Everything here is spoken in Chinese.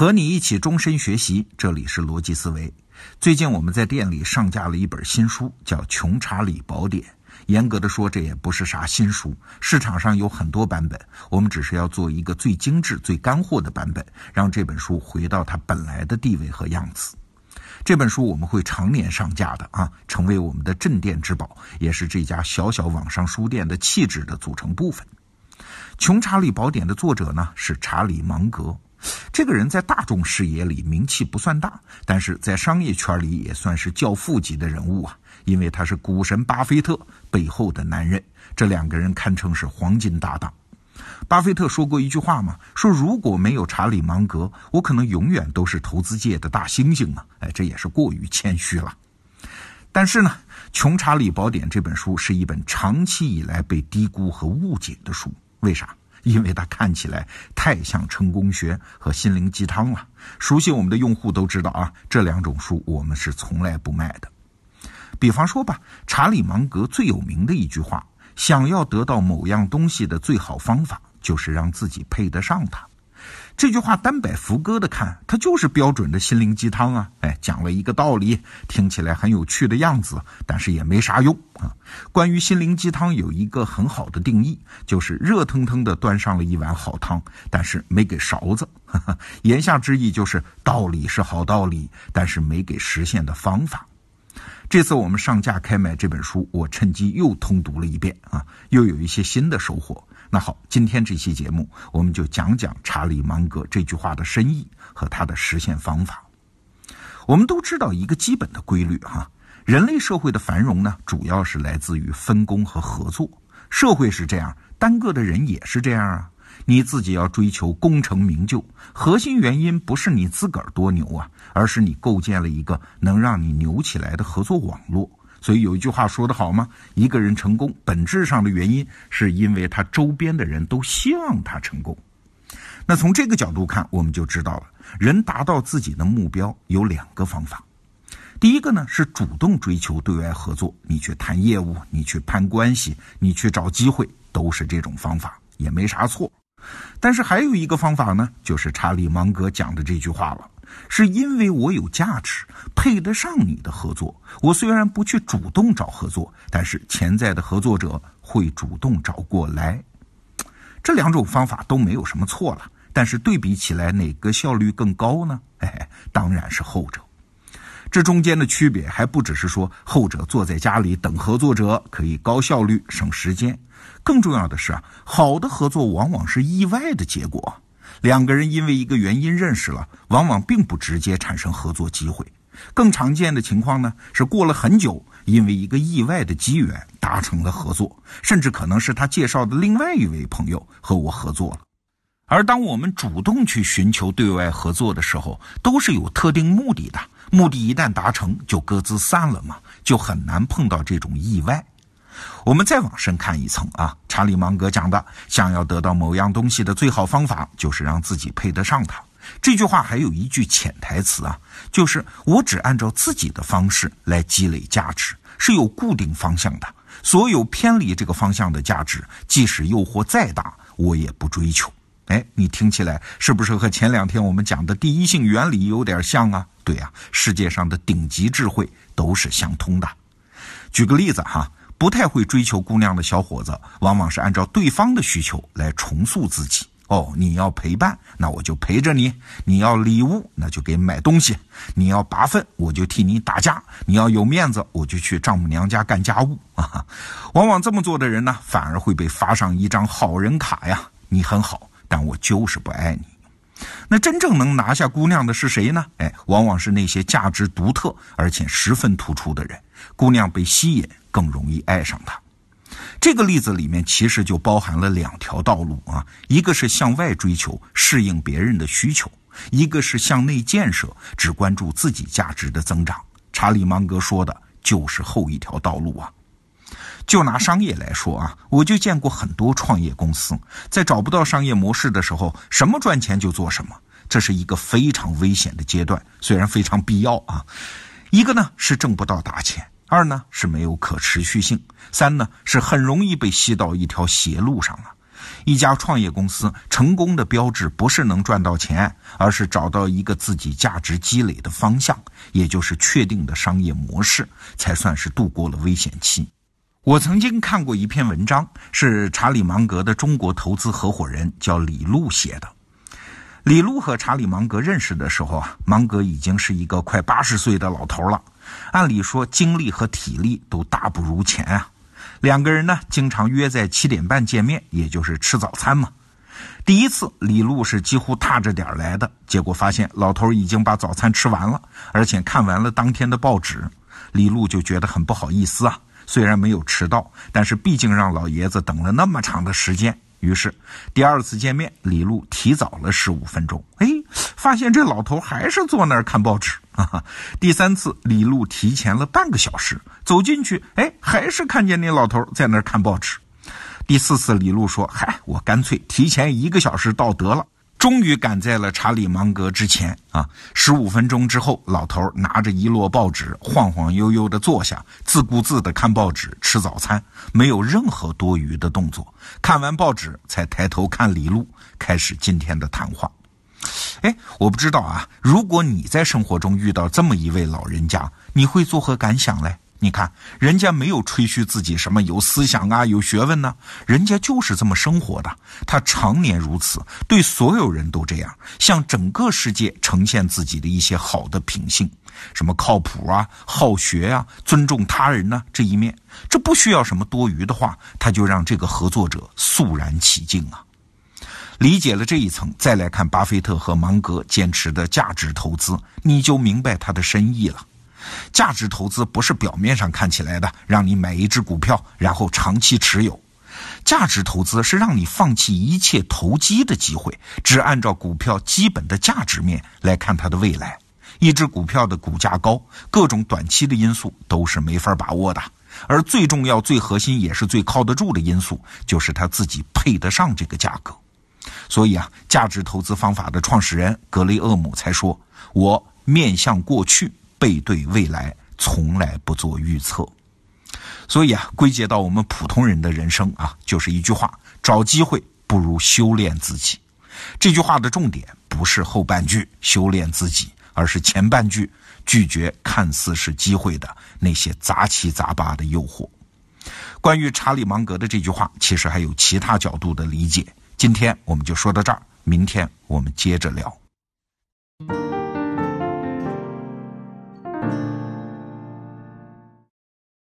和你一起终身学习，这里是逻辑思维。最近我们在店里上架了一本新书，叫《穷查理宝典》。严格的说，这也不是啥新书，市场上有很多版本，我们只是要做一个最精致、最干货的版本，让这本书回到它本来的地位和样子。这本书我们会常年上架的啊，成为我们的镇店之宝，也是这家小小网上书店的气质的组成部分。《穷查理宝典》的作者呢是查理芒格。这个人在大众视野里名气不算大，但是在商业圈里也算是教父级的人物啊，因为他是股神巴菲特背后的男人，这两个人堪称是黄金搭档。巴菲特说过一句话嘛，说如果没有查理芒格，我可能永远都是投资界的大猩猩啊！哎，这也是过于谦虚了。但是呢，《穷查理宝典》这本书是一本长期以来被低估和误解的书，为啥？因为它看起来太像成功学和心灵鸡汤了。熟悉我们的用户都知道啊，这两种书我们是从来不卖的。比方说吧，查理芒格最有名的一句话：“想要得到某样东西的最好方法，就是让自己配得上它。”这句话单摆福歌的看，它就是标准的心灵鸡汤啊！哎，讲了一个道理，听起来很有趣的样子，但是也没啥用啊。关于心灵鸡汤有一个很好的定义，就是热腾腾的端上了一碗好汤，但是没给勺子。言下之意就是道理是好道理，但是没给实现的方法。这次我们上架开买这本书，我趁机又通读了一遍啊，又有一些新的收获。那好，今天这期节目我们就讲讲查理芒格这句话的深意和他的实现方法。我们都知道一个基本的规律哈，人类社会的繁荣呢，主要是来自于分工和合作。社会是这样，单个的人也是这样啊。你自己要追求功成名就，核心原因不是你自个儿多牛啊，而是你构建了一个能让你牛起来的合作网络。所以有一句话说得好吗？一个人成功，本质上的原因是因为他周边的人都希望他成功。那从这个角度看，我们就知道了，人达到自己的目标有两个方法。第一个呢是主动追求对外合作，你去谈业务，你去攀关系，你去找机会，都是这种方法，也没啥错。但是还有一个方法呢，就是查理芒格讲的这句话了。是因为我有价值，配得上你的合作。我虽然不去主动找合作，但是潜在的合作者会主动找过来。这两种方法都没有什么错了，但是对比起来，哪个效率更高呢？哎，当然是后者。这中间的区别还不只是说后者坐在家里等合作者可以高效率省时间，更重要的是啊，好的合作往往是意外的结果。两个人因为一个原因认识了，往往并不直接产生合作机会。更常见的情况呢，是过了很久，因为一个意外的机缘达成了合作，甚至可能是他介绍的另外一位朋友和我合作了。而当我们主动去寻求对外合作的时候，都是有特定目的的，目的一旦达成，就各自散了嘛，就很难碰到这种意外。我们再往深看一层啊，查理芒格讲的，想要得到某样东西的最好方法，就是让自己配得上它。这句话还有一句潜台词啊，就是我只按照自己的方式来积累价值，是有固定方向的。所有偏离这个方向的价值，即使诱惑再大，我也不追求。哎，你听起来是不是和前两天我们讲的第一性原理有点像啊？对呀，世界上的顶级智慧都是相通的。举个例子哈。不太会追求姑娘的小伙子，往往是按照对方的需求来重塑自己。哦，你要陪伴，那我就陪着你；你要礼物，那就给买东西；你要拔粪，我就替你打架；你要有面子，我就去丈母娘家干家务。啊，往往这么做的人呢，反而会被发上一张好人卡呀。你很好，但我就是不爱你。那真正能拿下姑娘的是谁呢？哎，往往是那些价值独特而且十分突出的人。姑娘被吸引。更容易爱上他。这个例子里面其实就包含了两条道路啊，一个是向外追求，适应别人的需求；一个是向内建设，只关注自己价值的增长。查理芒格说的就是后一条道路啊。就拿商业来说啊，我就见过很多创业公司在找不到商业模式的时候，什么赚钱就做什么，这是一个非常危险的阶段，虽然非常必要啊。一个呢是挣不到大钱。二呢是没有可持续性，三呢是很容易被吸到一条邪路上了。一家创业公司成功的标志不是能赚到钱，而是找到一个自己价值积累的方向，也就是确定的商业模式，才算是度过了危险期。我曾经看过一篇文章，是查理芒格的中国投资合伙人叫李路写的。李路和查理芒格认识的时候啊，芒格已经是一个快八十岁的老头了，按理说精力和体力都大不如前啊。两个人呢，经常约在七点半见面，也就是吃早餐嘛。第一次，李路是几乎踏着点来的，结果发现老头已经把早餐吃完了，而且看完了当天的报纸。李路就觉得很不好意思啊，虽然没有迟到，但是毕竟让老爷子等了那么长的时间。于是，第二次见面，李璐提早了十五分钟。哎，发现这老头还是坐那儿看报纸。啊哈。第三次，李璐提前了半个小时走进去，哎，还是看见那老头在那儿看报纸。第四次，李璐说：“嗨，我干脆提前一个小时到得了。”终于赶在了查理芒格之前啊！十五分钟之后，老头拿着一摞报纸，晃晃悠悠地坐下，自顾自地看报纸、吃早餐，没有任何多余的动作。看完报纸，才抬头看李路，开始今天的谈话。哎，我不知道啊，如果你在生活中遇到这么一位老人家，你会作何感想嘞？你看，人家没有吹嘘自己什么有思想啊、有学问呢，人家就是这么生活的。他常年如此，对所有人都这样，向整个世界呈现自己的一些好的品性，什么靠谱啊、好学啊、尊重他人呢这一面，这不需要什么多余的话，他就让这个合作者肃然起敬啊。理解了这一层，再来看巴菲特和芒格坚持的价值投资，你就明白他的深意了。价值投资不是表面上看起来的，让你买一只股票，然后长期持有。价值投资是让你放弃一切投机的机会，只按照股票基本的价值面来看它的未来。一只股票的股价高，各种短期的因素都是没法把握的，而最重要、最核心也是最靠得住的因素，就是它自己配得上这个价格。所以啊，价值投资方法的创始人格雷厄姆才说：“我面向过去。”背对未来，从来不做预测，所以啊，归结到我们普通人的人生啊，就是一句话：找机会不如修炼自己。这句话的重点不是后半句修炼自己，而是前半句拒绝看似是机会的那些杂七杂八的诱惑。关于查理芒格的这句话，其实还有其他角度的理解。今天我们就说到这儿，明天我们接着聊。